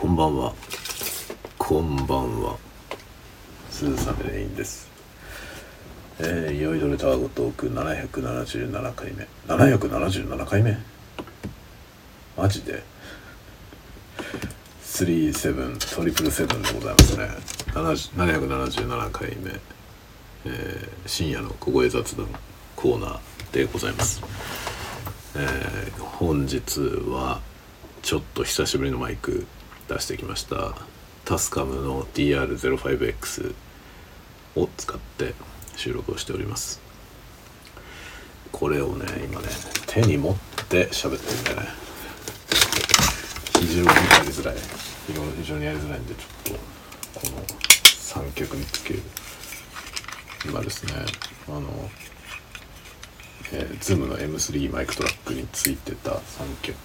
こんばんは。こんばんは。スーサメレインです。えー、酔いどれタワゴトーク777回目。777回目？マジで？37トリプルセブンでございますね。777回目、えー、深夜の小声雑談コーナーでございます。えー、本日はちょっと久しぶりのマイク出してきました。タスカムの DR05X を使って収録をしております。これをね今ね手に持って喋ってるんでね。非常にやりづらい。非常にやりづらいんでちょっとこの三脚につける。今ですねあのえー、ズームの M3 マイクトラックについてた三脚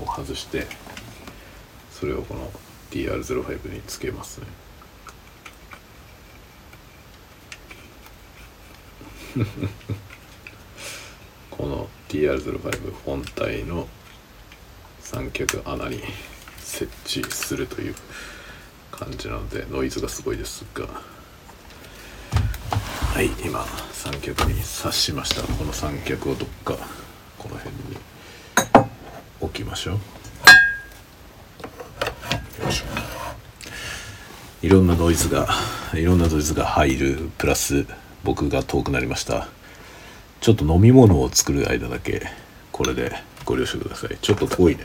を外してそれをこの DR05 につけますね。この DR05 本体の三脚穴に設置するという感じなのでノイズがすごいですが。はい今三脚に刺しました。この三脚をどっかこの辺に置きましょう。いろんなノイズがいろんなノイズが入るプラス僕が遠くなりました。ちょっと飲み物を作る間だけこれでご了承ください。ちょっと遠いね。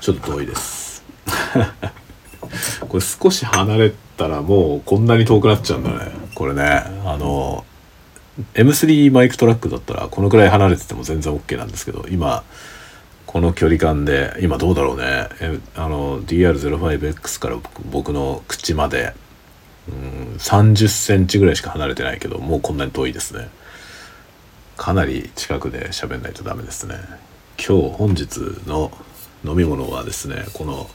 ちょっと遠いです。これ少し離れたらもうこんなに遠くなっちゃうんだね。これね。あの M3 マイクトラックだったらこのくらい離れてても全然 OK なんですけど今この距離感で今どうだろうね。あの DR05X から僕の口まで。うん30センチぐらいしか離れてないけどもうこんなに遠いですね。かなり近くで喋んないとダメですね。今日本日の飲み物はですねこの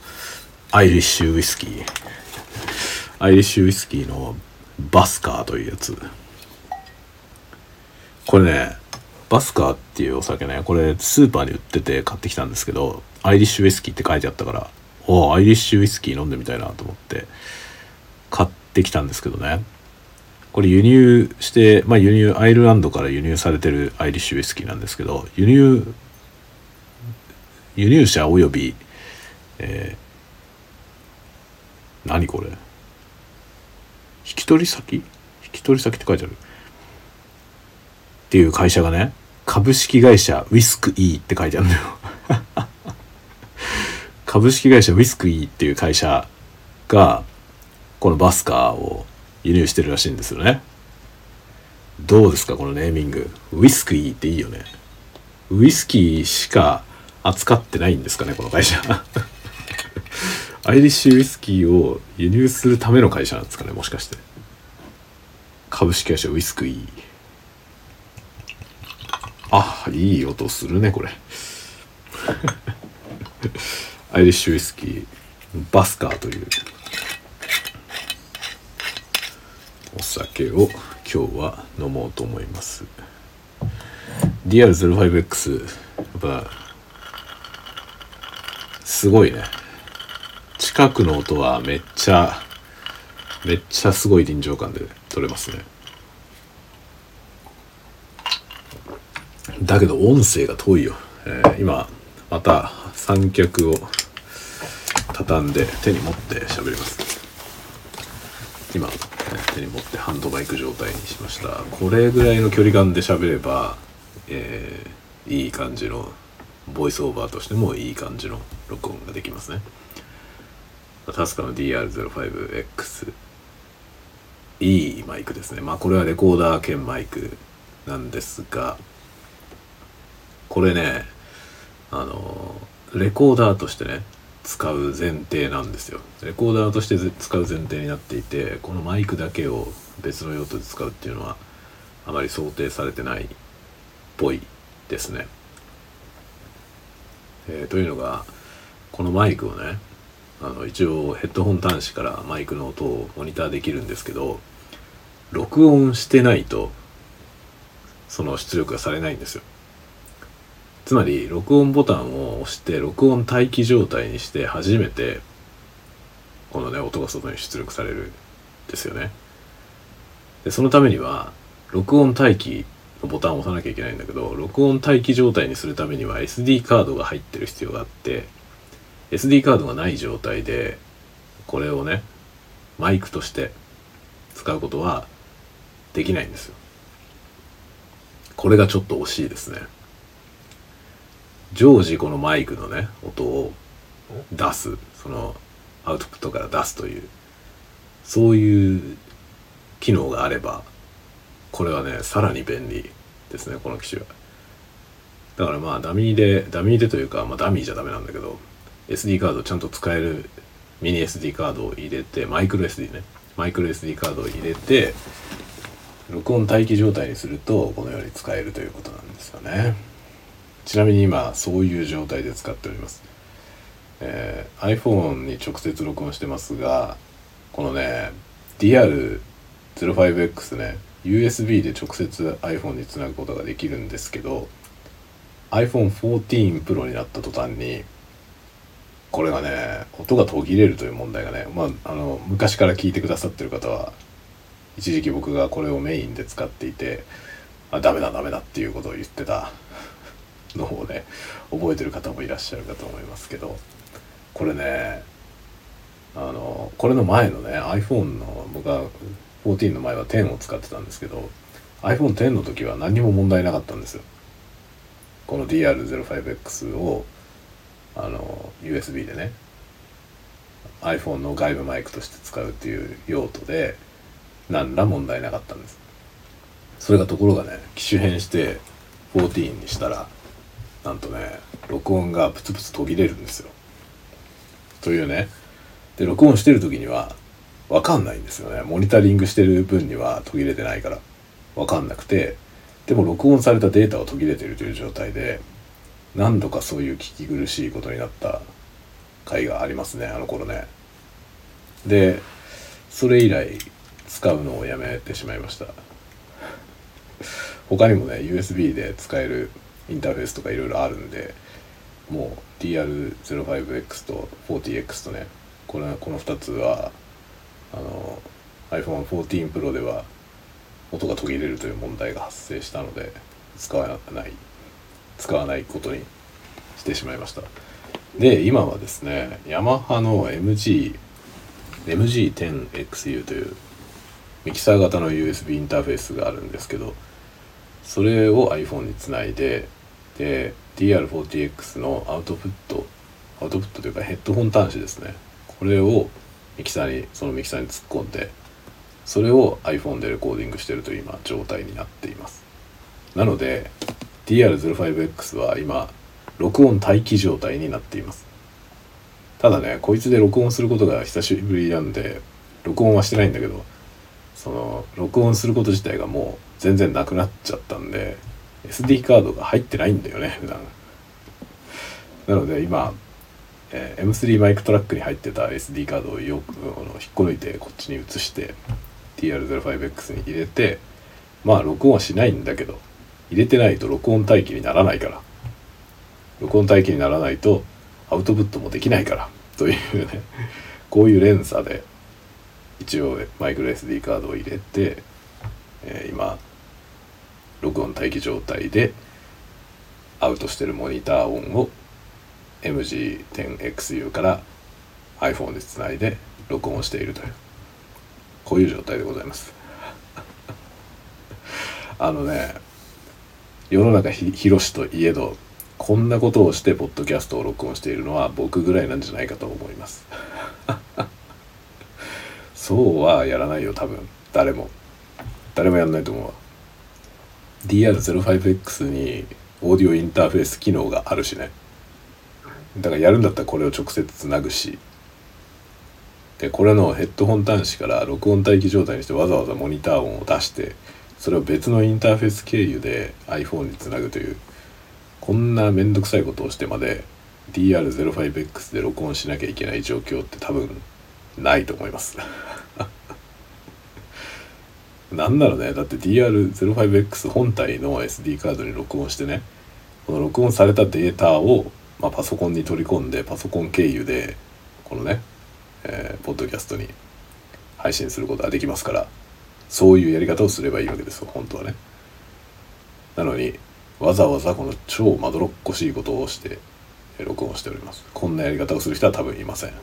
アイリッシュウイスキー。アイリッシュウイスキーのバスカーというやつ。これねバスカーっていうお酒ねこれスーパーに売ってて買ってきたんですけどアイリッシュウイスキーって書いてあったからおおアイリッシュウイスキー飲んでみたいなと思って買ってきたんですけどね。これ輸入してまあ輸入アイルランドから輸入されてるアイリッシュウイスキーなんですけど輸入輸入者およびえー、何これ？引き取り先？引き取り先って書いてある。っていう会社がね株式会社ウィスク E って書いてあるんだよ。株式会社ウィスク E っていう会社がこのバスカーを輸入してるらしいんですよね。どうですかこのネーミング。ウィスク E っていいよね。ウイスキーしか扱ってないんですかねこの会社。アイリッシュウイスキーを輸入するための会社なんですかねもしかして。株式会社ウィスク E あいい音するねこれ。アイリッシュウイスキーバスカーという。お酒を今日は飲もうと思います。DR05X やっぱすごいね。近くの音はめっちゃめっちゃすごい臨場感で撮れますね。だけど音声が遠いよ、えー、今また三脚を畳んで手に持って喋ります。今、ね、手に持ってハンドマイク状態にしました。これぐらいの距離感で喋れば、えー、いい感じのボイスオーバーとしてもいい感じの録音ができますね。タスカの DR05X いいマイクですね。まあこれはレコーダー兼マイクなんですがこれねあのレコーダーとしてね使う前提なんですよレコーダーとして使う前提になっていてこのマイクだけを別の用途で使うっていうのはあまり想定されてないっぽいですね。えー、というのがこのマイクをねあの一応ヘッドホン端子からマイクの音をモニターできるんですけど録音してないとその出力がされないんですよ。つまり録音ボタンを押して録音待機状態にして初めてこのね音が外に出力されるんですよね。でそのためには録音待機のボタンを押さなきゃいけないんだけど録音待機状態にするためには SD カードが入ってる必要があって SD カードがない状態でこれをねマイクとして使うことはできないんですよ。これがちょっと惜しいですね。常時このマイクのね音を出すそのアウトプットから出すというそういう機能があればこれはねさらに便利ですねこの機種は。だからまあダミーでダミーでというか、まあ、ダミーじゃダメなんだけど SD カードちゃんと使えるミニ SD カードを入れてマイクロ SD ねマイクロ SD カードを入れて録音待機状態にするとこのように使えるということなんですよね。ちなみに今そういう状態で使っております、えー、iPhone に直接録音してますがこのね DR05X ね USB で直接 iPhone につなぐことができるんですけど iPhone14 Pro になった途端にこれがね音が途切れるという問題がねまああの昔から聞いてくださってる方は一時期僕がこれをメインで使っていてあダメだダメだっていうことを言ってたのをね覚えてる方もいらっしゃるかと思いますけどこれねあのこれの前のね iPhone の僕は14の前は10を使ってたんですけど iPhone10 の時は何も問題なかったんですよ。この DR05X をあの USB でね iPhone の外部マイクとして使うっていう用途で何ら問題なかったんです。それがところがね機種変して14にしたらなんとね録音がプツプツ途切れるんですよ。というね。で録音してる時には分かんないんですよね。モニタリングしてる分には途切れてないから。分かんなくて。でも録音されたデータは途切れてるという状態で何度かそういう聞き苦しいことになった回がありますね。あの頃ね。でそれ以来使うのをやめてしまいました。他にもね USB で使えるインターフェースとかいろいろあるんでもう DR05X と 40X とねこれこの2つはあの iPhone14 Pro では音が途切れるという問題が発生したので使わない使わないことにしてしまいました。で今はですねヤマハの MG MG10XU というミキサー型の USB インターフェースがあるんですけどそれを iPhone につないでで DR40X のアウトプットアウトプットというかヘッドホン端子ですね。これをミキサーにそのミキサーに突っ込んでそれを iPhone でレコーディングしてるという今状態になっています。なので DR05X は今録音待機状態になっています。ただねこいつで録音することが久しぶりなんで録音はしてないんだけどその録音すること自体がもう全然なくなっちゃったんで SD カードが入ってないんだよね普段。なので今、えー、M3 マイクトラックに入ってた SD カードをよくあの引っこ抜いてこっちに移して TR05X に入れてまあ録音はしないんだけど入れてないと録音待機にならないから。録音待機にならないとアウトプットもできないからというねこういう連鎖で一応マイクロ SD カードを入れて、えー、今録音待機状態でアウトしてるモニター音を MG10XU から iPhone でつないで録音しているというこういう状態でございます。あのね世の中ひ広しといえどこんなことをしてポッドキャストを録音しているのは僕ぐらいなんじゃないかと思います。そうはやらないよ多分。誰も。誰もやんないと思うわ。DR05X にオーディオインターフェース機能があるしね。だからやるんだったらこれを直接つなぐし。でこれのヘッドホン端子から録音待機状態にしてわざわざモニター音を出してそれを別のインターフェース経由で iPhone につなぐという。こんなめんどくさいことをしてまで DR05X で録音しなきゃいけない状況って多分ないと思います。なんならねだって DR05X 本体の SD カードに録音してねこの録音されたデータを、まあ、パソコンに取り込んでパソコン経由でこのねえー、ポッドキャストに配信することができますからそういうやり方をすればいいわけですよ本当はね。なのにわざわざこの超まどろっこしいことをして録音しております。こんなやり方をする人は多分いません。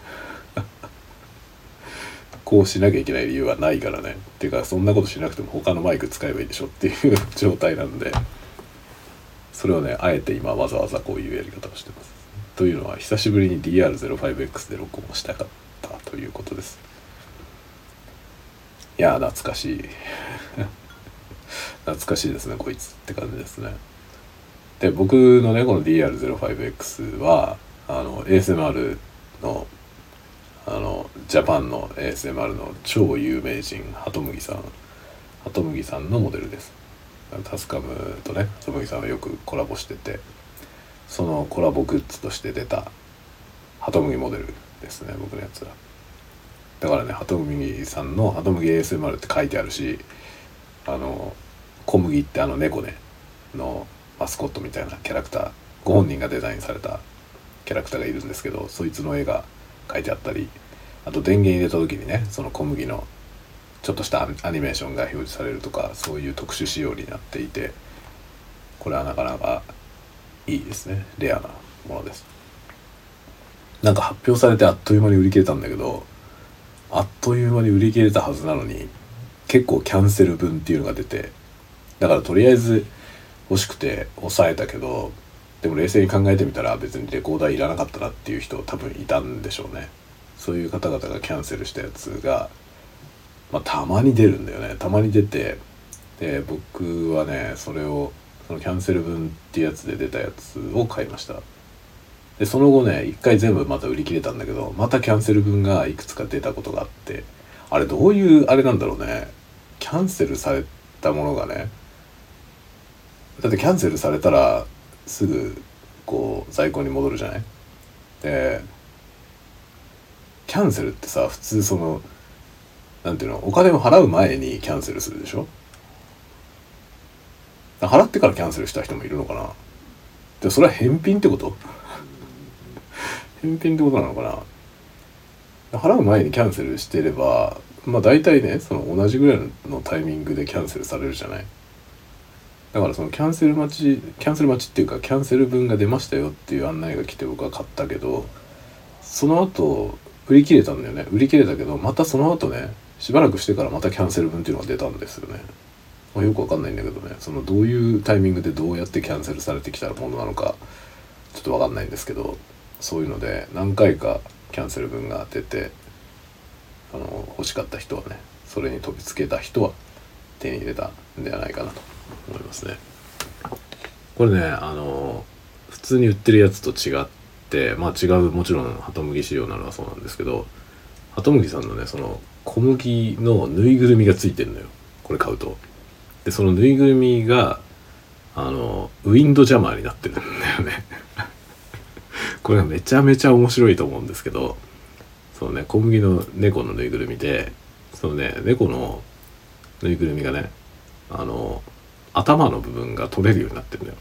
こうしなきゃいけない理由はないからね。っていうかそんなことしなくても他のマイク使えばいいでしょっていう状態なんで。それをねあえて今わざわざこういうやり方をしてます。というのは久しぶりに DR05X で録音したかったということです。いや懐かしい。懐かしいですねこいつって感じですね。で僕のねこの DR05X はあの ASMR のあのジャパンの ASMR の超有名人ハトムギさん。ハトムギさんのモデルです。タスカムとねハトムギさんはよくコラボしててそのコラボグッズとして出たハトムギモデルですね僕のやつは。だからねハトムギさんのハトムギ ASMR って書いてあるしあの小麦ってあの猫ねのマスコットみたいなキャラクターご本人がデザインされたキャラクターがいるんですけどそいつの絵が書いてあったりあと電源入れた時にねその小麦のちょっとしたアニメーションが表示されるとかそういう特殊仕様になっていてこれはなかなかいいですね。レアなものです。なんか発表されてあっという間に売り切れたんだけどあっという間に売り切れたはずなのに結構キャンセル分っていうのが出てだからとりあえず欲しくて抑えたけどでも冷静に考えてみたら別にレコーダーいらなかったなっていう人多分いたんでしょうね。そういう方々がキャンセルしたやつが、まあ、たまに出るんだよね。たまに出てで僕はねそれをそのキャンセル分っていうやつで出たやつを買いました。でその後ね一回全部また売り切れたんだけどまたキャンセル分がいくつか出たことがあってあれどういうあれなんだろうね。キャンセルされたものがねだってキャンセルされたらすぐこう在庫に戻るじゃない？でキャンセルってさ普通そのなんていうのお金を払う前にキャンセルするでしょ？払ってからキャンセルした人もいるのかな？でそれは返品ってこと？返品ってことなのかな？払う前にキャンセルしてればまあ大体ねその同じぐらいのタイミングでキャンセルされるじゃない？だからそのキャンセル待ちキャンセル待ちっていうかキャンセル分が出ましたよっていう案内が来て僕は買ったけどその後売り切れたんだよね。売り切れたけどまたその後ねしばらくしてからまたキャンセル分っていうのが出たんですよね、まあ、よくわかんないんだけどね。そのどういうタイミングでどうやってキャンセルされてきたものなのかちょっとわかんないんですけどそういうので何回かキャンセル分が出てあの欲しかった人はねそれに飛びつけた人は手に入れたんではないかなと。思いますね。これねあの普通に売ってるやつと違ってまあ違うもちろんハトムギ仕様なのはそうなんですけどハトムギさんのねその小麦のぬいぐるみがついてるのよ。これ買うと。でそのぬいぐるみがあのウィンドジャマーになってるんだよね。これがめちゃめちゃ面白いと思うんですけどそのね小麦の猫のぬいぐるみでそのね猫のぬいぐるみがねあの頭の部分が取れるようになってるのよ。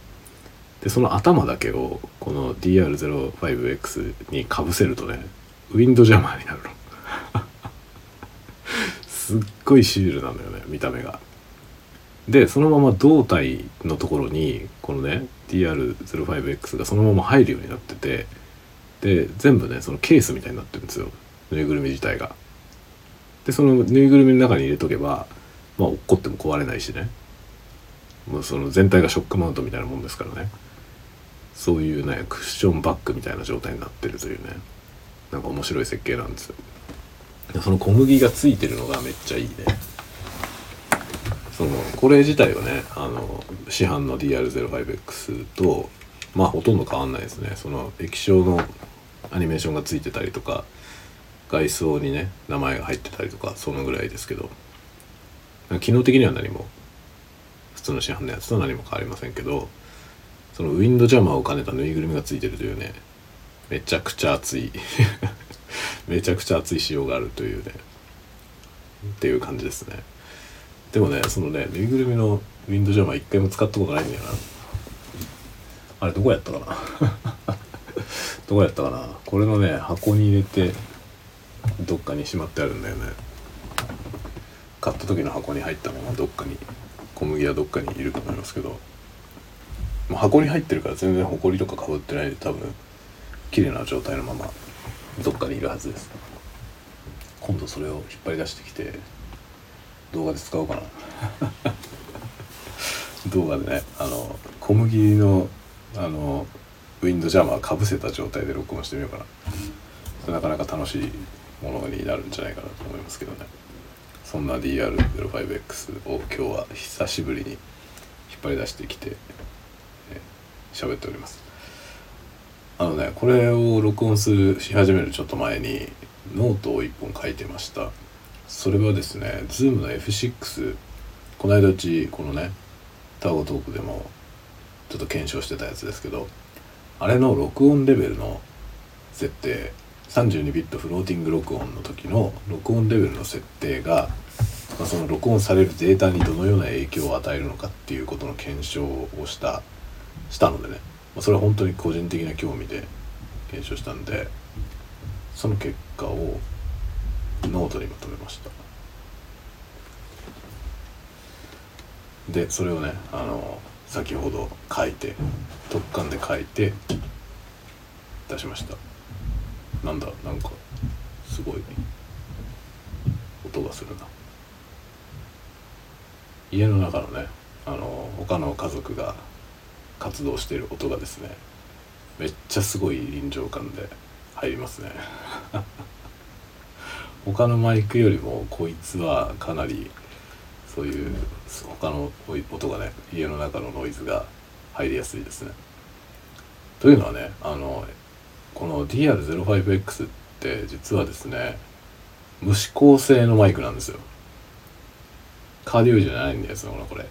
でその頭だけをこの DR05X にかぶせるとねウィンドジャマーになるの。すっごいシールなのよね見た目が。でそのまま胴体のところにこのね DR05X がそのまま入るようになっててで全部ねそのケースみたいになってるんですよ。ぬいぐるみ自体が。でそのぬいぐるみの中に入れとけばまあ落っこっても壊れないしね。もうその全体がショックマウントみたいなもんですからね。そういうねクッションバッグみたいな状態になってるというね。なんか面白い設計なんですよ。その小麦がついてるのがめっちゃいいね。そのこれ自体はねあの市販の DR05X とまあほとんど変わんないですね。その液晶のアニメーションがついてたりとか外装にね名前が入ってたりとかそのぐらいですけど。機能的には何も普通の市販のやつと何も変わりませんけどそのウィンドジャマーを兼ねたぬいぐるみがついてるというねめちゃくちゃ熱い めちゃくちゃ熱い仕様があるというねっていう感じですね。でもねそのねぬいぐるみのウィンドジャマー一回も使ったことないんだよな。あれどこやったかな？どこやったかな？これのね箱に入れてどっかにしまってあるんだよね。買った時の箱に入ったままどっかに小麦はどっかにいると思いますけど、まあ、箱に入ってるから全然ホコリとかかぶってないで多分綺麗な状態のままどっかにいるはずです。今度それを引っ張り出してきて動画で使おうかな。動画でねあの小麦のあのウィンドジャマーかぶせた状態で録音してみようかな。なかなか楽しいものになるんじゃないかなと思いますけどね。そんな DR05X を今日は久しぶりに引っ張り出してきて喋、っております。あのねこれを録音するし始めるちょっと前にノートを1本書いてました。それはですね Zoom の F6 この間うちこのねタワゴトークでもちょっと検証してたやつですけどあれの録音レベルの設定32ビットフローティング録音の時の録音レベルの設定が、まあ、その録音されるデータにどのような影響を与えるのかっていうことの検証をしたしたのでね、まあ、それは本当に個人的な興味で検証したんでその結果をノートにまとめました。でそれをねあの先ほど書いて特感で書いて出しました。なんだなんかすごい音がするな家の中のねあの他の家族が活動している音がですねめっちゃすごい臨場感で入りますね 他のマイクよりもこいつはかなりそういう他の音がね家の中のノイズが入りやすいですね。というのはねあのこの DR05X って実はですね無指向性のマイクなんですよ。カーディオイドじゃないんですよこれ。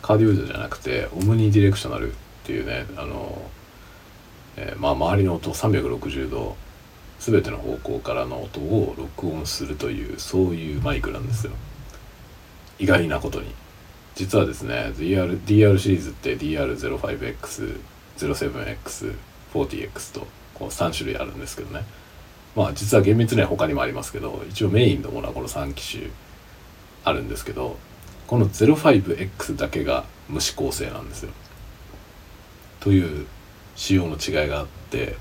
カーディオイドじゃなくてオムニディレクショナルっていうねあの、えー、まあ周りの音360度全ての方向からの音を録音するというそういうマイクなんですよ。意外なことに実はですね DR, DR シリーズって DR05X、07X、40X とこう3種類あるんですけどねまあ実は厳密には他にもありますけど一応メインのものはこの3機種あるんですけどこの 05X だけが無指向性なんですよ。という仕様の違いがあって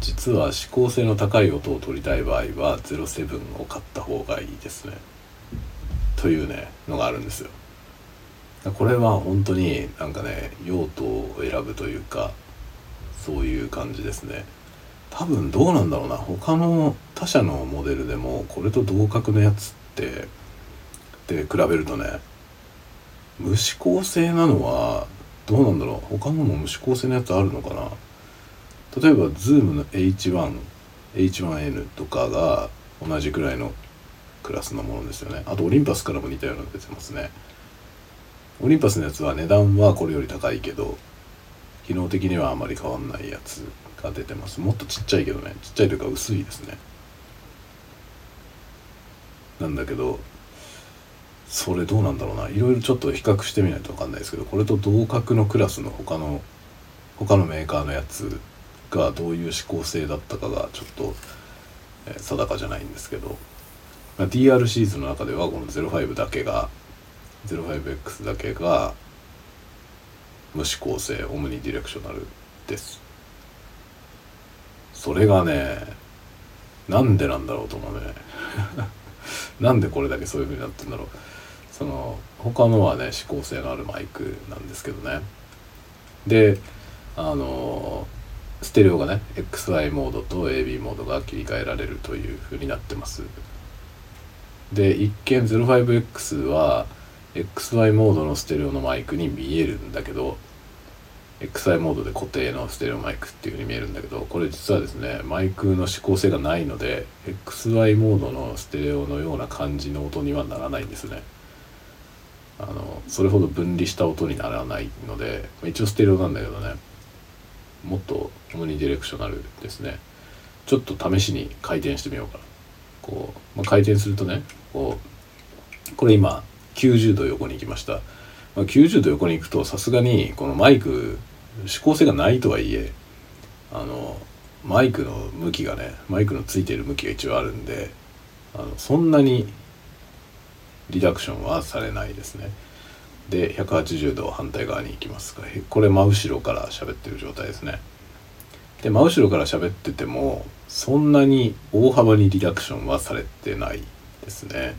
実は指向性の高い音を取りたい場合は07を買った方がいいですね。というねのがあるんですよ。これは本当になんかね用途を選ぶというかそういう感じですね。多分どうなんだろうな。他の他社のモデルでもこれと同格のやつってで比べるとね無指向性なのはどうなんだろう。他のも無指向性のやつあるのかな。例えば Zoom の H1 H1N とかが同じくらいのクラスのものですよね。あとオリンパスからも似たようなの出てますね。オリンパスのやつは値段はこれより高いけど機能的にはあまり変わんないやつが出てます。もっとちっちゃいけどね。ちっちゃいというか薄いですね。なんだけどそれどうなんだろうな。いろいろちょっと比較してみないと分かんないですけどこれと同格のクラスの他の他のメーカーのやつがどういう指向性だったかがちょっと、え、定かじゃないんですけど。ま DR シリーズの中ではこの05だけが 05X だけが無指向性オムニディレクショナルです。それがねなんでなんだろうと思うね。なんでこれだけそういう風になってるんだろう。その他のはね指向性のあるマイクなんですけどね。であのステレオがね XY モードと AB モードが切り替えられるという風になってます。で一見 05X は XY モードのステレオのマイクに見えるんだけど XY モードで固定のステレオマイクっていう風に見えるんだけどこれ実はですねマイクの指向性がないので XY モードのステレオのような感じの音にはならないんですね。あのそれほど分離した音にならないので一応ステレオなんだけどねもっとオムニディレクショナルですね。ちょっと試しに回転してみようかな。こう、まあ、回転するとねこうこれ今90度横に行きました、まあ、90度横に行くとさすがにこのマイク指向性がないとはいえあのマイクの向きがねマイクのついている向きが一応あるんであのそんなにリダクションはされないですね。で180度反対側に行きますがこれ真後ろから喋ってる状態ですね。で真後ろから喋っててもそんなに大幅にリダクションはされてないですね。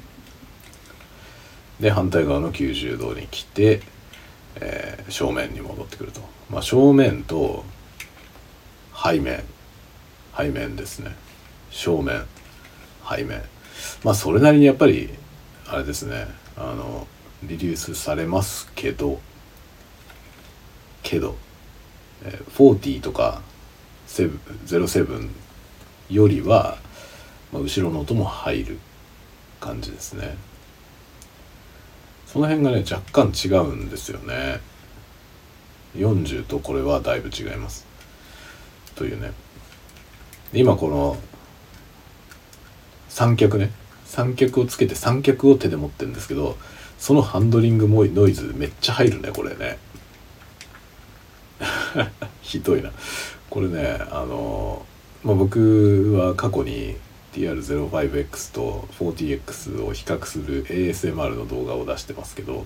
で反対側の90度に来て、えー、正面に戻ってくると。まあ正面と背面。背面ですね。正面背面。まあそれなりにやっぱりあれですね。あのリリースされますけどけど、えー、40とか07よりは、まあ、後ろの音も入る感じですね。その辺がね若干違うんですよね。40とこれはだいぶ違います。というね。今この三脚ね。三脚をつけて三脚を手で持ってるんですけどそのハンドリングもノイズめっちゃ入るねこれね。ひどいな。これねあの、まあ、僕は過去に DR05X と 40X を比較する ASMR の動画を出してますけど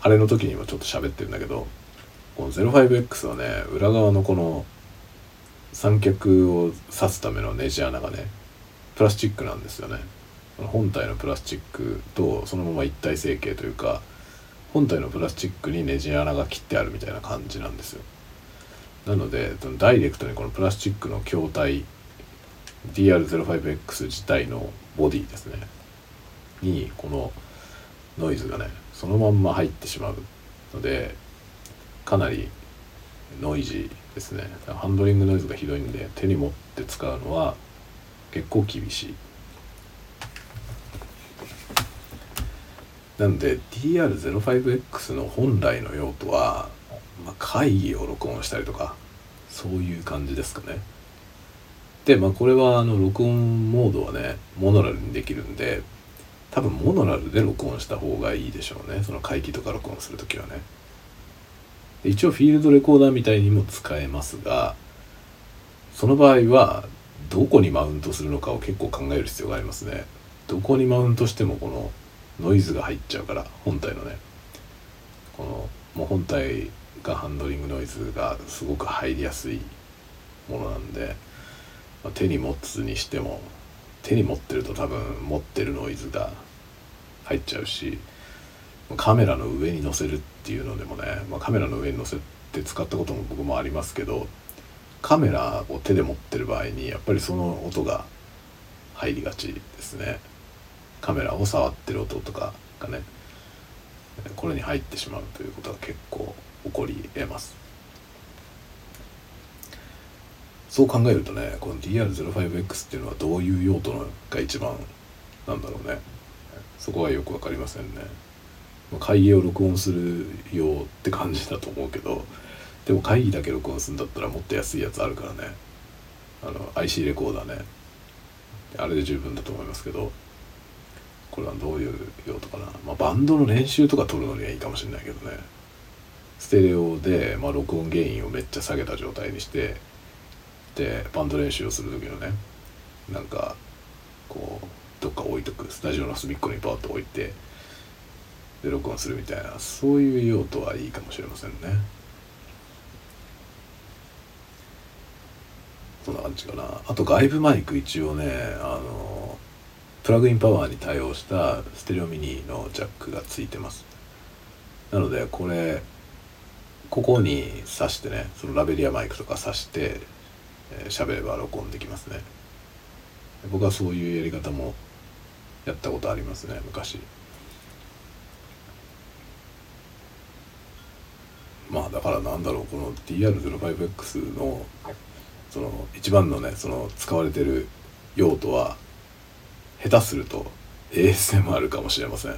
あれの時にもちょっと喋ってるんだけどこの 05X はね裏側のこの三脚を刺すためのネジ穴がねプラスチックなんですよね。本体のプラスチックとそのまま一体成形というか本体のプラスチックにネジ穴が切ってあるみたいな感じなんですよ。なのでダイレクトにこのプラスチックの筐体 DR05X 自体のボディですね。にこのノイズがねそのまんま入ってしまうのでかなりノイジーですね。ハンドリングノイズがひどいんで手に持って使うのは結構厳しい。なので DR05X の本来の用途は、まあ、会議を録音したりとかそういう感じですかね。でまあこれはあの録音モードはねモノラルにできるんで多分モノラルで録音した方がいいでしょうね。その会議とか録音する時はね。一応フィールドレコーダーみたいにも使えますがその場合はどこにマウントするのかを結構考える必要がありますね。どこにマウントしてもこのノイズが入っちゃうから本体のね。このもう本体がハンドリングノイズがすごく入りやすいものなんで、まあ、手に持つにしても手に持ってると多分持ってるノイズが入っちゃうしカメラの上に載せるっていうのでもね、まあ、カメラの上に載せて使ったことも僕もありますけどカメラを手で持ってる場合にやっぱりその音が入りがちですね。カメラを触ってる音とかがねこれに入ってしまうということが結構起こり得ます。そう考えるとねこの DR05X っていうのはどういう用途が一番なんだろうね。そこはよく分かりませんね。会議を録音するよって感じだと思うけどでも会議だけ録音するんだったらもっと安いやつあるからね。あの IC レコーダーね。あれで十分だと思いますけどこれはどういう用途かな、まあ、バンドの練習とか撮るのにはいいかもしれないけどね。ステレオで、まあ、録音原因をめっちゃ下げた状態にしてでバンド練習をする時のねなんかこうどっか置いとく。スタジオの隅っこにパーッと置いてで録音するみたいな。そういう用途はいいかもしれませんね。そんな感じかな。あと外部マイク一応ねあのプラグインパワーに対応したステレオミニのジャックがついてます。なのでこれここに挿してねそのラベリアマイクとか挿して喋、えー、れば録音できますね。僕はそういうやり方もやったことありますね昔。まあだからなんだろうこの DR05X のその一番のねその使われてる用途は下手すると ASMR かもしれません。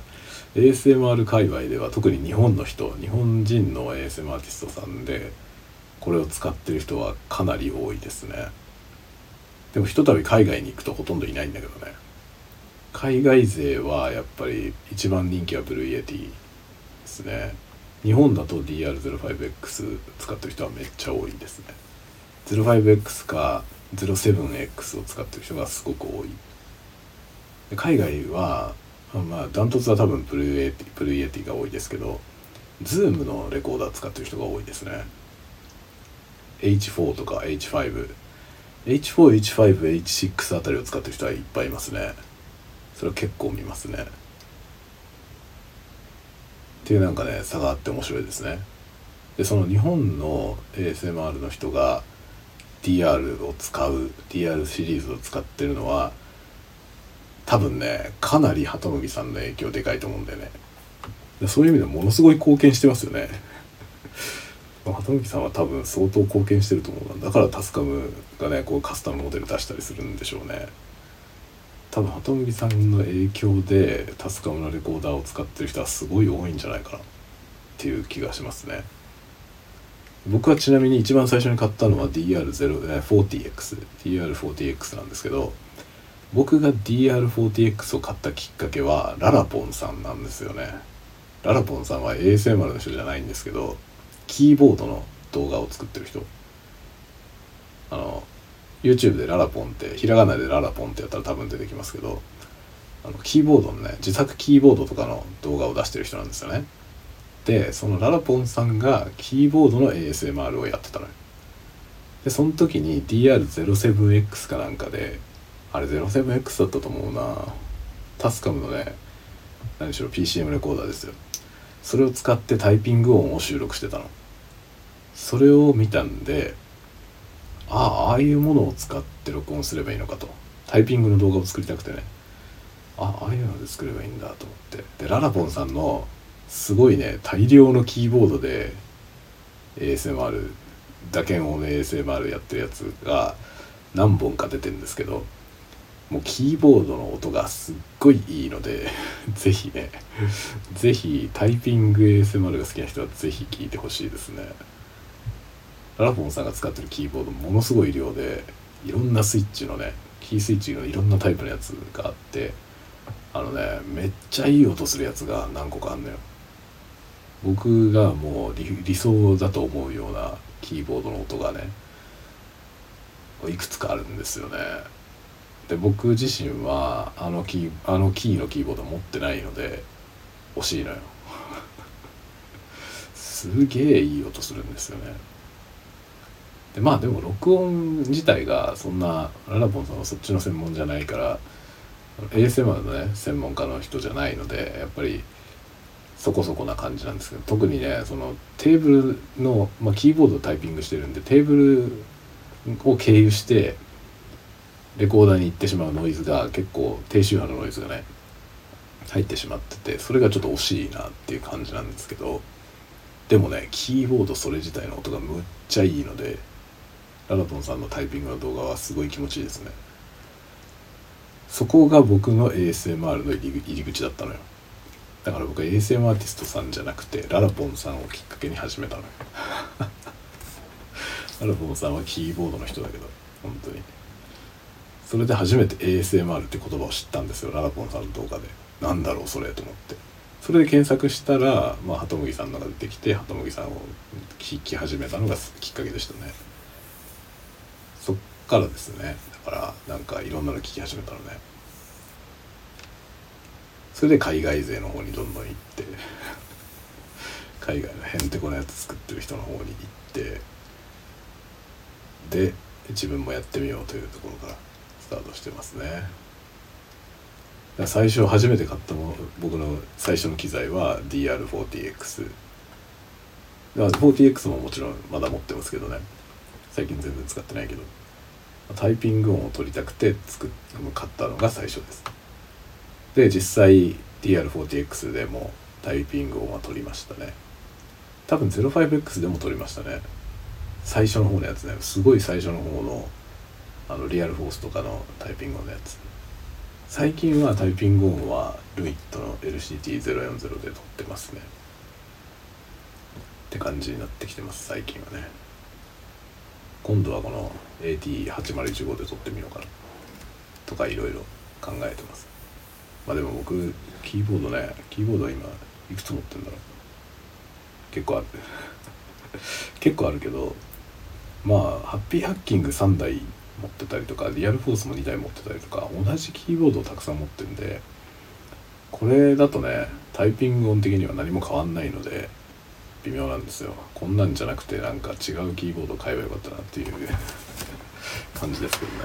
ASMR 界隈では特に日本の人日本人の ASM アーティストさんでこれを使ってる人はかなり多いですね。でもひとたび海外に行くとほとんどいないんだけどね。海外勢はやっぱり一番人気は Blue Yeti ですね。日本だと DR05X 使ってる人はめっちゃ多いですね。05X か 07X を使ってる人がすごく多い。海外はまあダントツは多分 Blue Yeti Blue Yeti が多いですけど Zoom のレコーダー使ってる人が多いですね。H4 とか H5 H4、H5、H6 あたりを使ってる人はいっぱいいますね。それは結構見ますね。っていうなんかね差があって面白いですね。でその日本の ASMR の人が DR を使う DR シリーズを使ってるのは多分ねかなり鳩麦さんの影響でかいと思うんだよね。そういう意味でものすごい貢献してますよね。鳩麦さんは多分相当貢献してると思うだからタスカムがねこうカスタムモデル出したりするんでしょうね。多分鳩麦さんの影響でタスカムのレコーダーを使ってる人はすごい多いんじゃないかなっていう気がしますね。僕はちなみに一番最初に買ったのは DR40X DR40X なんですけど僕が DR40X を買ったきっかけはララポンさんなんですよね。ララポンさんは ASMR の人じゃないんですけどキーボードの動画を作ってる人。あの YouTube でララポンってひらがなでララポンってやったら多分出てきますけどあのキーボードのね自作キーボードとかの動画を出してる人なんですよね。でそのララポンさんがキーボードの ASMR をやってたのよ。でその時に DR07X かなんかであれ 07X だったと思うな。タスカムのね何しろ PCM レコーダーですよ。それを使ってタイピング音を収録してたの。それを見たんでああああいうものを使って録音すればいいのかと。タイピングの動画を作りたくてね。あああいうので作ればいいんだと思って。でララポンさんのすごいね大量のキーボードで ASMR 打鍵音の ASMR やってるやつが何本か出てるんですけどもうキーボードの音がすっごいいいので ぜひねぜひタイピング ASMR が好きな人はぜひ聴いてほしいですね。ララポンさんが使ってるキーボードものすごい量でいろんなスイッチのねキースイッチのいろんなタイプのやつがあってあのねめっちゃいい音するやつが何個かあんのよ。僕がもう理想だと思うようなキーボードの音がねいくつかあるんですよね。で僕自身はあのキーあのキーのキーボード持ってないので惜しいのよ。すげえいい音するんですよね。でまあでも録音自体がそんなララポンさんはそっちの専門じゃないから ASMR のね専門家の人じゃないのでやっぱりそこそこな感じなんですけど特にねそのテーブルの、まあ、キーボードタイピングしてるんでテーブルを経由してレコーダーに行ってしまうノイズが結構低周波のノイズがね入ってしまっててそれがちょっと惜しいなっていう感じなんですけどでもねキーボードそれ自体の音がむっちゃいいのでララポンさんのタイピングの動画はすごい気持ちいいですね。そこが僕の ASMR の入り口だったのよ。だから僕は ASM アーティストさんじゃなくてララポンさんをきっかけに始めたのよ。ララポンさんはキーボードの人だけど本当に。それで初めて ASMR って言葉を知ったんですよ。ララポンさんの動画で。なんだろうそれと思って。それで検索したら、まあ、ハトムギさんのが出てきてハトムギさんを聞き始めたのがきっかけでしたね。からですね。だからなんかいろんなの聞き始めたのね。それで海外勢の方にどんどん行って。海外のへんてこなやつ作ってる人の方に行って。で自分もやってみようというところからスタートしてますね。最初初めて買ったも僕の最初の機材は DR40X 40X ももちろんまだ持ってますけどね。最近全然使ってないけど。タイピング音を取りたくて作っ買ったのが最初です。で実際 DR40X でもタイピング音は取りましたね。多分 05X でも取りましたね。最初の方のやつね。すごい最初の方のあのリアルフォースとかのタイピング音のやつ。最近はタイピング音はルイットの LCT040 で撮ってますね。って感じになってきてます最近はね。今度はこの AT8015 で撮ってみようかなとかいろいろ考えてます。まあでも僕キーボードねキーボードは今いくつ持ってんだろう。結構ある。結構あるけどまあハッピーハッキング3台持ってたりとかリアルフォースも2台持ってたりとか同じキーボードをたくさん持ってるんでこれだとねタイピング音的には何も変わんないので微妙なんですよ。こんなんじゃなくてなんか違うキーボード買えばよかったなっていう。感じですけどね。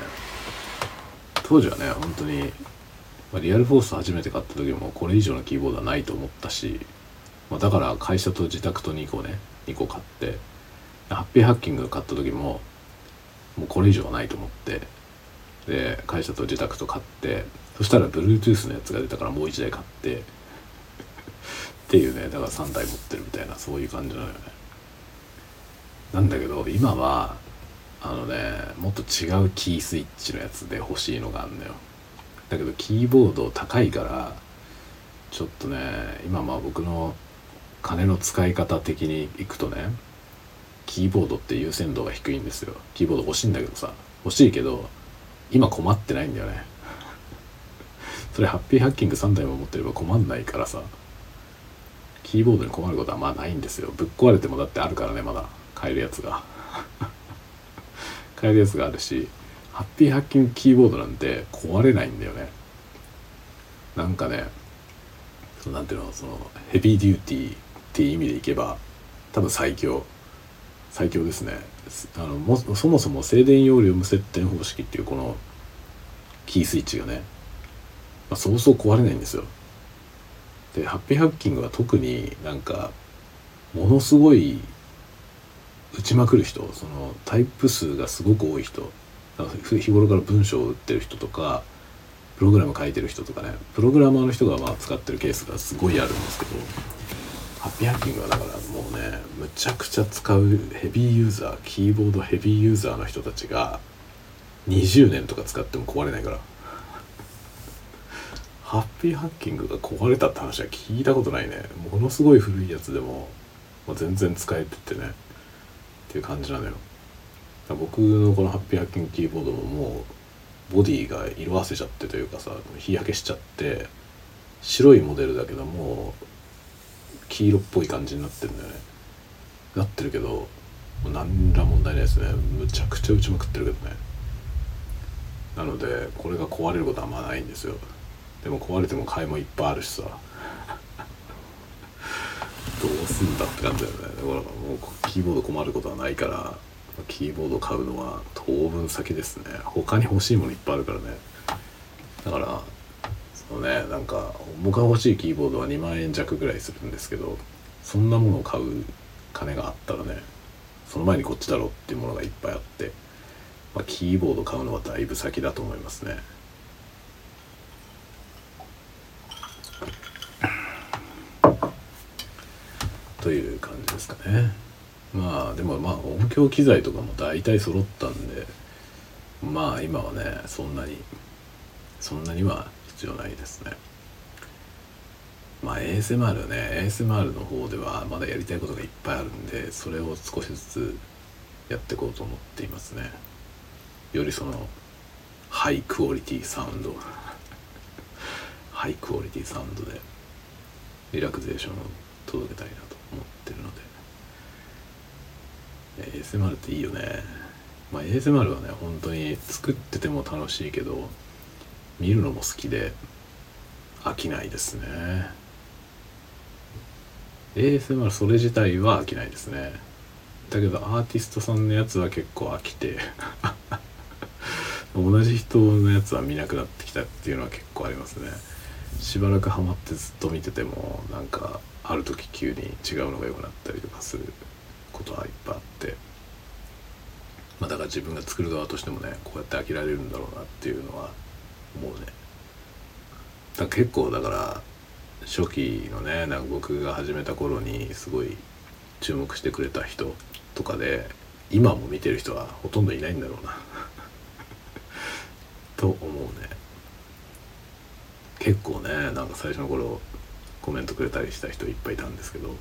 当時はね本当に、まあ、リアルフォース初めて買った時もこれ以上のキーボードはないと思ったし、まあ、だから会社と自宅と2個ね2個買ってハッピーハッキング買った時ももうこれ以上はないと思ってで会社と自宅と買ってそしたら Bluetooth のやつが出たからもう1台買ってっていうねだから3台持ってるみたいなそういう感じなのよね。なんだけど今はあのねもっと違うキースイッチのやつで欲しいのがあんのよ。だけどキーボード高いからちょっとね今まあ僕の金の使い方的にいくとねキーボードって優先度が低いんですよ。キーボード欲しいんだけどさ欲しいけど今困ってないんだよね。それハッピーハッキング3台も持ってれば困んないからさキーボードに困ることはまあないんですよ。ぶっ壊れてもだってあるからねまだ。買えるやつが。買えるやつがあるしハッピーハッキングキーボードなんて壊れないんだよね。なんかねそのなんていうのそのヘビーデューティーっていう意味でいけば多分最強。最強ですね。あのもそもそも静電容量無接点方式っていうこのキースイッチがね、まあ、そうそう壊れないんですよ。でハッピーハッキングは特になんかものすごい打ちまくる人そのタイプ数がすごく多い人日頃から文章を打ってる人とかプログラム書いてる人とかねプログラマーの人がまあ使ってるケースがすごいあるんですけどハッピーハッキングはだからもうねむちゃくちゃ使うヘビーユーザーキーボードヘビーユーザーの人たちが20年とか使っても壊れないから。ハッピーハッキングが壊れたって話は聞いたことないね。ものすごい古いやつでも、まあ、全然使えててね。っていう感じなのよ。僕のこのハッピーハッキングキーボードももうボディが色あせちゃってというかさ日焼けしちゃって白いモデルだけどもう黄色っぽい感じになってるんだよね。なってるけど何ら問題ないですね。むちゃくちゃ打ちまくってるけどね。なのでこれが壊れることはまないんですよ。でも壊れても買いもいっぱいあるしさ。どうすんだって感じだよね。だからもうキーボード困ることはないからキーボード買うのは当分先ですね。他に欲しいものいっぱいあるからね。だからそうねなんか僕が欲しいキーボードは2万円弱ぐらいするんですけどそんなものを買う金があったらねその前にこっちだろっていうものがいっぱいあって、まあ、キーボード買うのはだいぶ先だと思いますねという感じですかね。まあでもまあ音響機材とかも大体揃ったんでまあ今はねそんなにそんなには必要ないですね。まあ ASMR ね ASMR の方ではまだやりたいことがいっぱいあるんでそれを少しずつやっていこうと思っていますね。よりそのハイクオリティサウンド。ハイクオリティサウンドでリラクゼーションを届けたいなと思ってるので。ASMR っていいよね。まあ ASMR はね本当に作ってても楽しいけど見るのも好きで飽きないですね。ASMR それ自体は飽きないですね。だけどアーティストさんのやつは結構飽きて 同じ人のやつは見なくなってきたっていうのは結構ありますね。しばらくハマってずっと見ててもなんかある時急に違うのが良くなったりとかする。ことはいっぱいあってまあだから自分が作る側としてもねこうやって飽きられるんだろうなっていうのは思うね。だ結構だから初期のねなんか僕が始めた頃にすごい注目してくれた人とかで今も見てる人はほとんどいないんだろうな。と思うね。結構ねなんか最初の頃コメントくれたりした人いっぱいいたんですけど、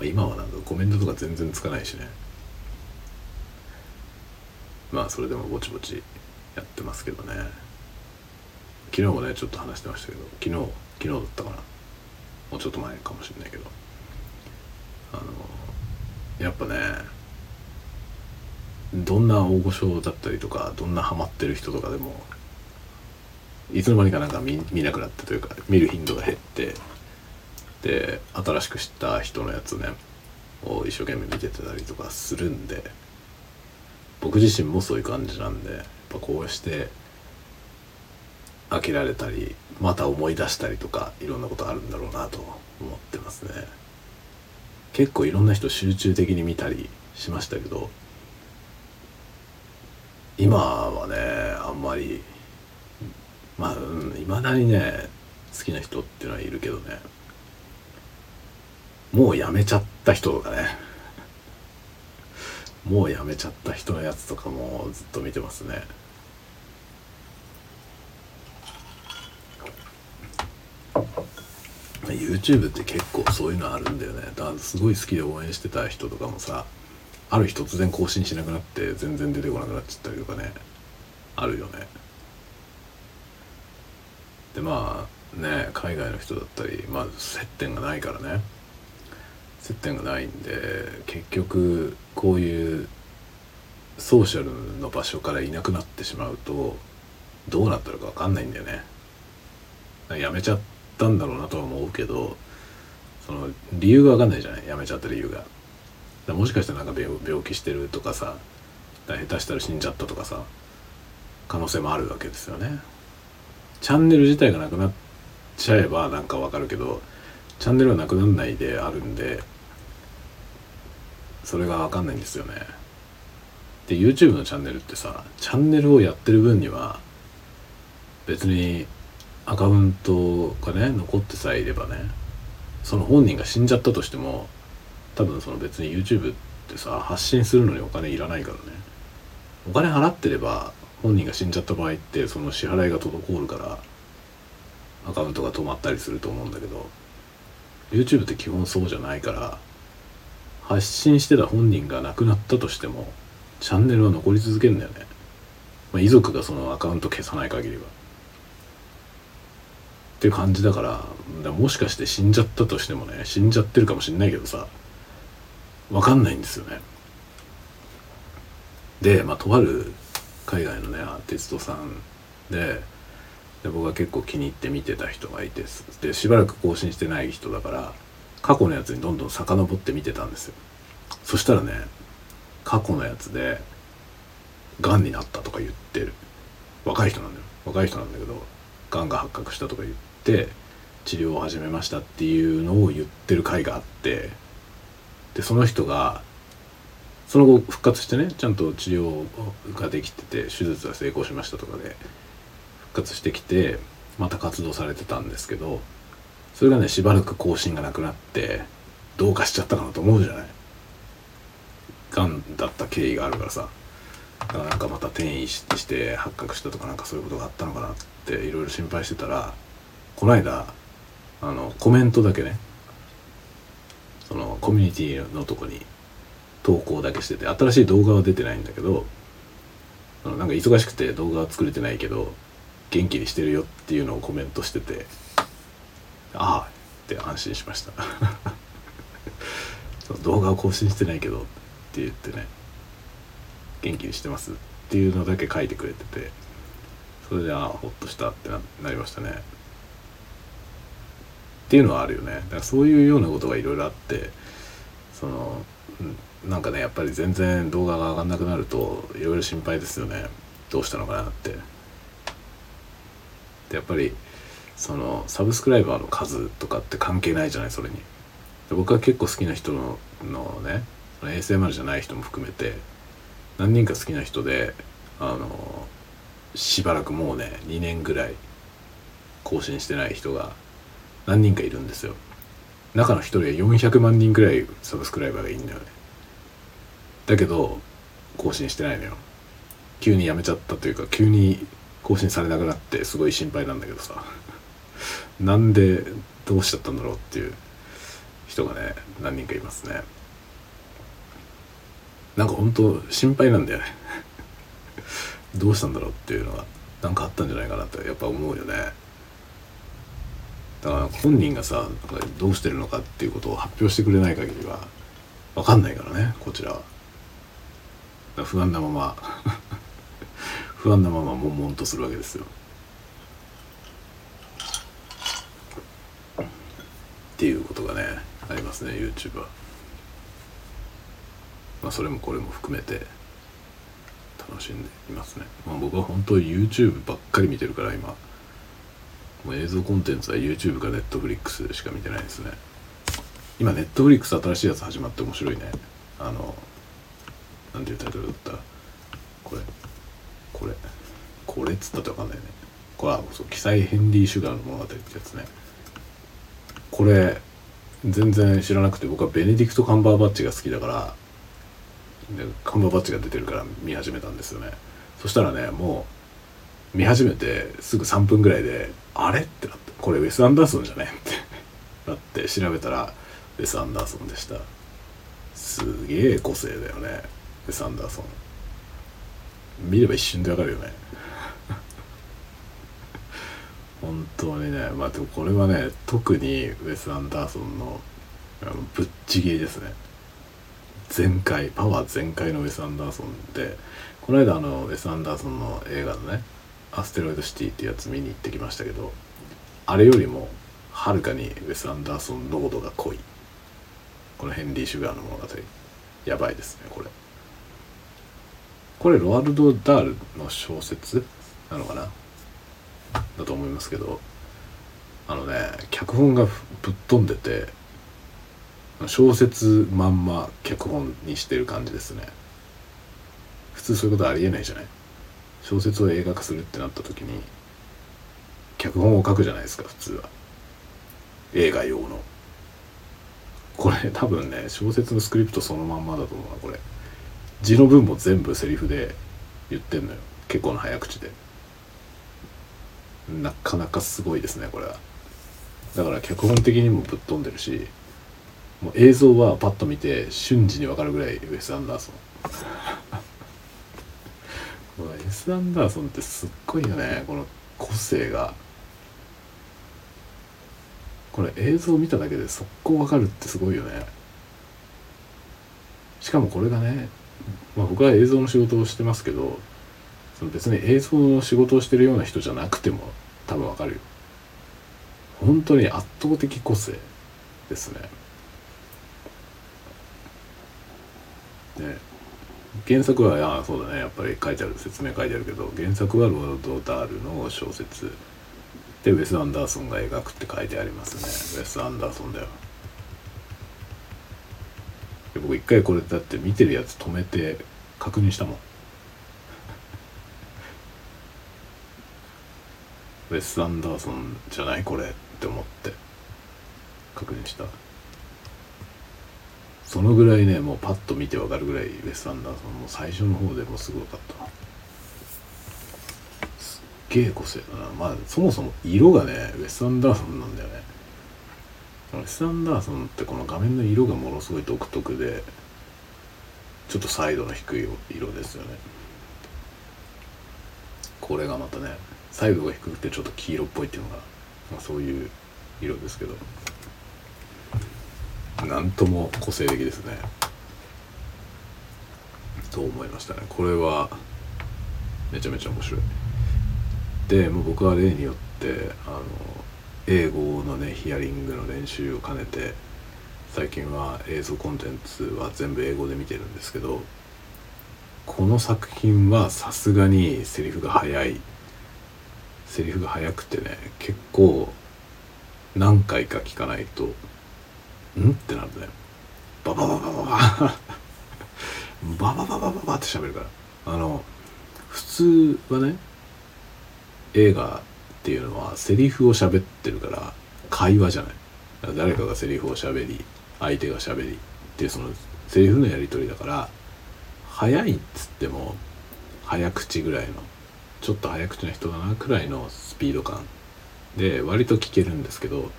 ま、今はなんかコメントとか全然つかないしね。まあそれでもぼちぼちやってますけどね。昨日もねちょっと話してましたけど昨日昨日だったかな。もうちょっと前かもしれないけど。あのやっぱねどんな大御所だったりとかどんなハマってる人とかでもいつの間にかなんか見見なくなってというか見る頻度が減ってで新しく知った人のやつねを一生懸命見てたりとかするんで僕自身もそういう感じなんでやっぱこうして飽きられたりまた思い出したりとかいろんなことあるんだろうなと思ってますね。結構いろんな人集中的に見たりしましたけど今はねあんまりまあいま、うん、だにね好きな人っていうのはいるけどね。もうやめちゃった人とかねもうやめちゃった人のやつとかもずっと見てますね。YouTube って結構そういうのあるんだよね。だからすごい好きで応援してた人とかもさある日突然更新しなくなって全然出てこなくなっちゃったりとかねあるよね。でまあね海外の人だったりまあ接点がないからね。接点がないんで結局こういうソーシャルの場所からいなくなってしまうとどうなったのか分かんないんだよね。やめちゃったんだろうなとは思うけどその理由が分かんないじゃないやめちゃった理由が。もしかしたらなんか病病気してるとかさ下手したら死んじゃったとかさ可能性もあるわけですよね。チャンネル自体がなくなっちゃえばなんかわかるけどチャンネルはなくならないであるんでそれが分かんないんですよね。で YouTube のチャンネルってさチャンネルをやってる分には別にアカウントがね残ってさえいればねその本人が死んじゃったとしても多分その別に YouTube ってさ発信するのにお金いらないからね。お金払ってれば本人が死んじゃった場合ってその支払いが滞るからアカウントが止まったりすると思うんだけど YouTube って基本そうじゃないから発信してた本人が亡くなったとしてもチャンネルは残り続けるんだよね、まあ、遺族がそのアカウント消さない限りは。っていう感じだからもしかして死んじゃったとしてもね死んじゃってるかもしんないけどさ分かんないんですよね。でまあとある海外のねアーティストさんでで僕が結構気に入って見てた人がいてでしばらく更新してない人だから過去のやつにどんどん遡って見てたんですよ。そしたらね過去のやつでがんになったとか言ってる。若い人なんだよ。若い人なんだけどがんが発覚したとか言って治療を始めましたっていうのを言ってる回があってでその人がその後復活してねちゃんと治療ができてて手術が成功しましたとかで復活してきてまた活動されてたんですけどそれがねしばらく更新がなくなってどうかしちゃったかなと思うじゃない？がんだった経緯があるからさ。だからなんかまた転移して発覚したとかなんかそういうことがあったのかなっていろいろ心配してたらこの間あのコメントだけねそのコミュニティのとこに投稿だけしてて新しい動画は出てないんだけどなんか忙しくて動画は作れてないけど元気にしてるよっていうのをコメントしててああって安心しました。動画を更新してないけどって言ってね元気にしてますっていうのだけ書いてくれててそれでああほっとしたってなりましたね。っていうのはあるよね。だからそういうようなことがいろいろあってそのなんかねやっぱり全然動画が上がんなくなるといろいろ心配ですよね。どうしたのかなって。でやっぱりそのサブスクライバーの数とかって関係ないじゃないそれに。僕は結構好きな人ののね ASMR じゃない人も含めて何人か好きな人であのしばらくもうね2年ぐらい更新してない人が何人かいるんですよ。中の一人は400万人ぐらいサブスクライバーがいいんだよね。だけど更新してないのよ。急にやめちゃったというか急に更新されなくなってすごい心配なんだけどさ。なんでどうしちゃったんだろうっていう人がね何人かいますね。なんか本当心配なんだよね。どうしたんだろうっていうのは何かあったんじゃないかなってやっぱ思うよね。だから本人がさどうしてるのかっていうことを発表してくれない限りは分かんないからねこちらは。不安なまま 不安なまま悶々とするわけですよ。っていうことがねありますね YouTube は。まあそれもこれも含めて楽しんでいますね。まあ僕は本当に YouTube ばっかり見てるから今。もう映像コンテンツは YouTube か Netflix しか見てないですね。今 Netflix 新しいやつ始まって面白いね。あのなんていうタイトルだった？これ。これ。これっつったってわかんないね。これはそう記載ヘンリー・シュガーの物語ってやつね。これ全然知らなくて僕はベネディクト・カンバーバッチが好きだからでカンバーバッチが出てるから見始めたんですよね。そしたらねもう見始めてすぐ3分ぐらいであれってなってこれウェス・アンダーソンじゃね？ってなって調べたらウェス・アンダーソンでした。すげえ個性だよねウェス・アンダーソン。見れば一瞬でわかるよね。本当にねまあでもこれはね特にウェス・アンダーソンのあのぶっちぎりですね。全開パワー全開のウェス・アンダーソンでこの間あのウェス・アンダーソンの映画のね「アステロイド・シティ」っていうやつ見に行ってきましたけどあれよりもはるかにウェス・アンダーソン濃度が濃い。このヘンリー・シュガーの物語。やばいですねこれ。これロワルド・ダールの小説なのかな？だと思いますけどあのね脚本がぶっ飛んでて小説まんま脚本にしてる感じですね。普通そういうことありえないじゃない？小説を映画化するってなった時に脚本を書くじゃないですか普通は。映画用の。これ多分ね小説のスクリプトそのまんまだと思うなこれ。字の文も全部セリフで言ってんのよ。結構な早口で。なかなかすごいですねこれは。だから脚本的にもぶっ飛んでるしもう映像はパッと見て瞬時に分かるぐらいウェス・アンダーソン。ウェス・アンダーソンってすっごいよねこの個性が。これ映像見ただけで速攻分かるってすごいよね。しかもこれがね、まあ、僕は映像の仕事をしてますけどその別に映像の仕事をしてるような人じゃなくても多分分かるよ。本当に圧倒的個性ですね。ね。原作はああそうだね。やっぱり書いてある説明書いてあるけど原作はロード・ダールの小説。でウェス・アンダーソンが描くって書いてありますね。ウェス・アンダーソンだよ。で僕一回これだって見てるやつ止めて確認したもん。ウェス・アンダーソンじゃないこれって思って確認した。そのぐらいねもうパッと見てわかるぐらいウェス・アンダーソンも最初の方でもすごかった。すっげえ個性だな。まあそもそも色がねウェス・アンダーソンなんだよね。ウェス・アンダーソンってこの画面の色がものすごい独特でちょっとサイドの低い色ですよね。これがまたねサイドが低くてちょっと黄色っぽいっていうのが、まあ、そういう色ですけど。なんとも個性的ですね。と思いましたね。これはめちゃめちゃ面白い。でもう僕は例によってあの英語のねヒアリングの練習を兼ねて最近は映像コンテンツは全部英語で見てるんですけどこの作品はさすがにセリフが早い。セリフが早くてね結構何回か聞かないと「ん?」ってなるね。バババババババ。ババババって喋るから。あの普通はね映画っていうのはセリフを喋ってるから会話じゃない。誰かがセリフを喋り相手が喋りっていうそのセリフのやり取りだから早いっつっても早口ぐらいのちょっと早口な人だなくらいのスピード感で割と聞けるんですけど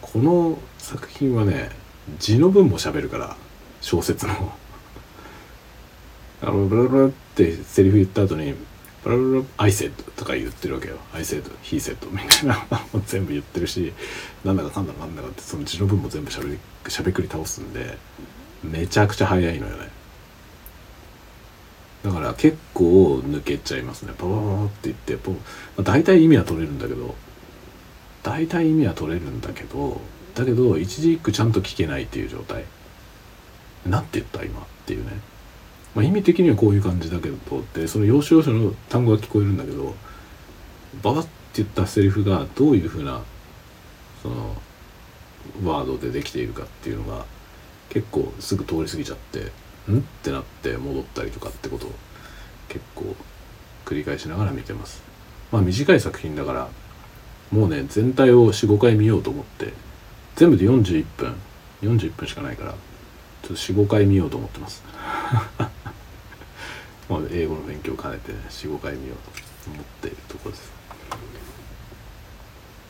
この作品はね字の文も喋るから小説の。あのブラブラってセリフ言った後にブラブラ「I said」とか言ってるわけよ「I said」「He said」みたいな。全部言ってるしなんだかかんだかなんだかってその字の文も全部しゃべりしゃべくり倒すんでめちゃくちゃ早いのよね。だから結構抜けちゃいますね。ポーって言ってポ、まあ、大体意味は取れるんだけど大体意味は取れるんだけどだけど一字一句ちゃんと聞けないっていう状態。なんて言った今っていうね、まあ、意味的にはこういう感じだけどってその要所要所の単語が聞こえるんだけどババッて言ったセリフがどういうふうなそのワードでできているかっていうのが結構すぐ通り過ぎちゃって。ん？ってなって戻ったりとかってことを結構繰り返しながら見てます。まあ短い作品だからもうね全体を45回見ようと思って全部で41分41分しかないからちょっと45回見ようと思ってます。まあ英語の勉強を兼ねて45回見ようと思っているところです。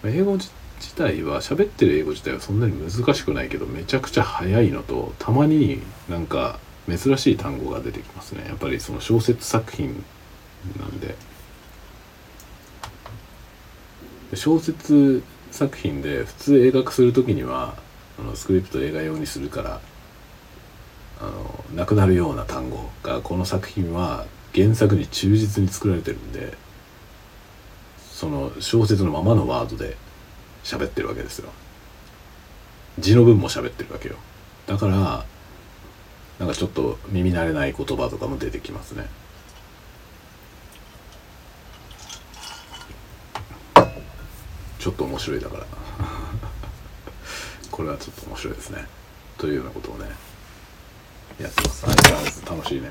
英語自体は喋ってる英語自体はそんなに難しくないけどめちゃくちゃ早いのとたまになんか珍しい単語が出てきますね。やっぱりその小説作品なんで。小説作品で普通映画化する時にはあのスクリプト映画用にするからあのなくなるような単語がこの作品は原作に忠実に作られてるんでその小説のままのワードで喋ってるわけですよ。字の文も喋ってるわけよ。だからなんかちょっと耳慣れない言葉とかも出てきますね。ちょっと面白いだから。これはちょっと面白いですね。というようなことをねやってます。相変わらず楽しいね。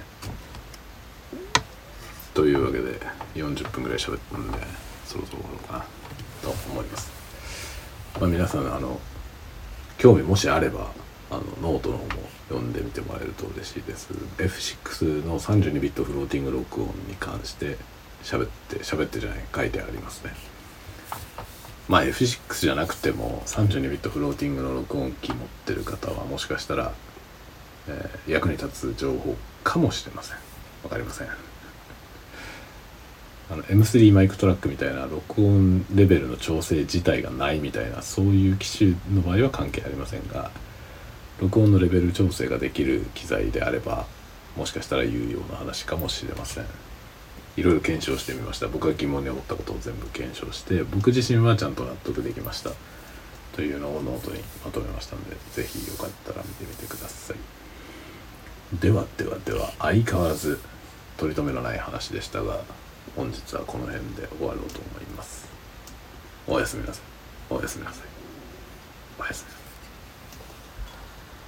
というわけで40分ぐらい喋ったんでそろそろ終わろうかな。と思います。まあ皆さんあの興味もしあればあのノートの方も読んでみてもらえると嬉しいです。F6 の32ビットフローティング録音に関して喋って喋ってじゃない書いてありますね。まあ F6 じゃなくても32ビットフローティングの録音機持ってる方はもしかしたら、えー、役に立つ情報かもしれません。わかりません。あの M3 マイクトラックみたいな録音レベルの調整自体がないみたいなそういう機種の場合は関係ありませんが録音のレベル調整ができる機材であればもしかしたら有用な話かもしれません。いろいろ検証してみました。僕が疑問に思ったことを全部検証して僕自身はちゃんと納得できました。というのをノートにまとめましたので是非よかったら見てみてください。ではではでは相変わらず取り留めのない話でしたが本日はこの辺で終わろうと思います。おやすみなさい。おやすみなさい。おやすみ